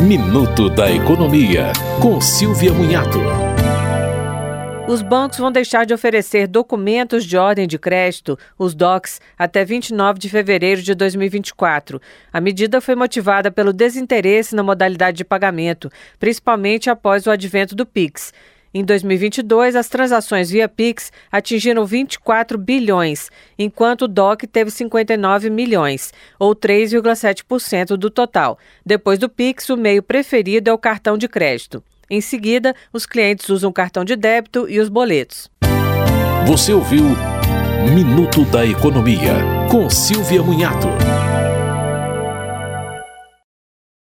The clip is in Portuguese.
Minuto da Economia, com Silvia Munhato. Os bancos vão deixar de oferecer documentos de ordem de crédito, os DOCs, até 29 de fevereiro de 2024. A medida foi motivada pelo desinteresse na modalidade de pagamento, principalmente após o advento do PIX. Em 2022, as transações via Pix atingiram 24 bilhões, enquanto o DOC teve 59 milhões, ou 3,7% do total. Depois do Pix, o meio preferido é o cartão de crédito. Em seguida, os clientes usam cartão de débito e os boletos. Você ouviu Minuto da Economia, com Silvia Munhato.